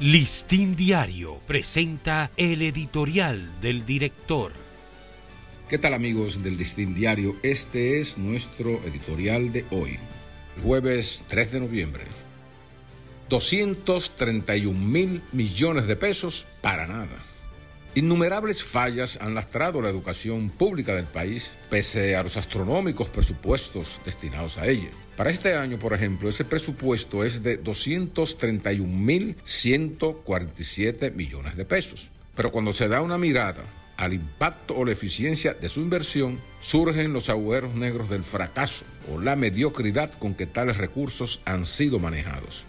Listín Diario presenta el editorial del director. ¿Qué tal amigos del Listín Diario? Este es nuestro editorial de hoy, jueves 3 de noviembre. 231 mil millones de pesos para nada. Innumerables fallas han lastrado la educación pública del país, pese a los astronómicos presupuestos destinados a ella. Para este año, por ejemplo, ese presupuesto es de 231.147 millones de pesos. Pero cuando se da una mirada al impacto o la eficiencia de su inversión, surgen los agujeros negros del fracaso o la mediocridad con que tales recursos han sido manejados,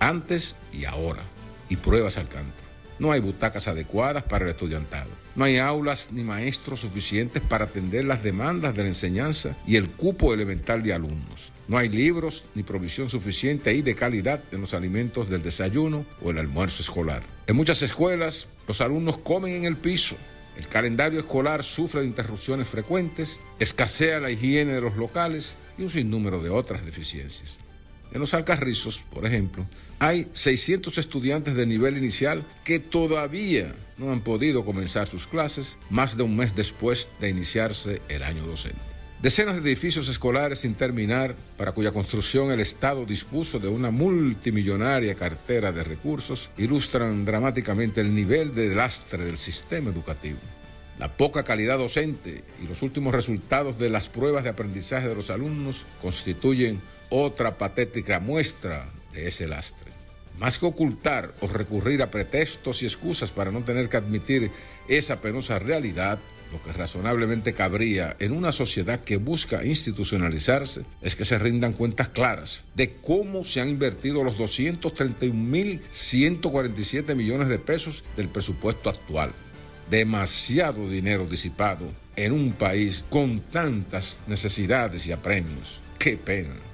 antes y ahora, y pruebas al canto. No hay butacas adecuadas para el estudiantado. No hay aulas ni maestros suficientes para atender las demandas de la enseñanza y el cupo elemental de alumnos. No hay libros ni provisión suficiente y de calidad en los alimentos del desayuno o el almuerzo escolar. En muchas escuelas, los alumnos comen en el piso. El calendario escolar sufre de interrupciones frecuentes, escasea la higiene de los locales y un sinnúmero de otras deficiencias. En los Alcarrizos, por ejemplo, hay 600 estudiantes de nivel inicial que todavía no han podido comenzar sus clases más de un mes después de iniciarse el año docente. Decenas de edificios escolares sin terminar, para cuya construcción el Estado dispuso de una multimillonaria cartera de recursos, ilustran dramáticamente el nivel de lastre del sistema educativo. La poca calidad docente y los últimos resultados de las pruebas de aprendizaje de los alumnos constituyen otra patética muestra de ese lastre. Más que ocultar o recurrir a pretextos y excusas para no tener que admitir esa penosa realidad, lo que razonablemente cabría en una sociedad que busca institucionalizarse es que se rindan cuentas claras de cómo se han invertido los 231.147 millones de pesos del presupuesto actual. Demasiado dinero disipado en un país con tantas necesidades y apremios. ¡Qué pena!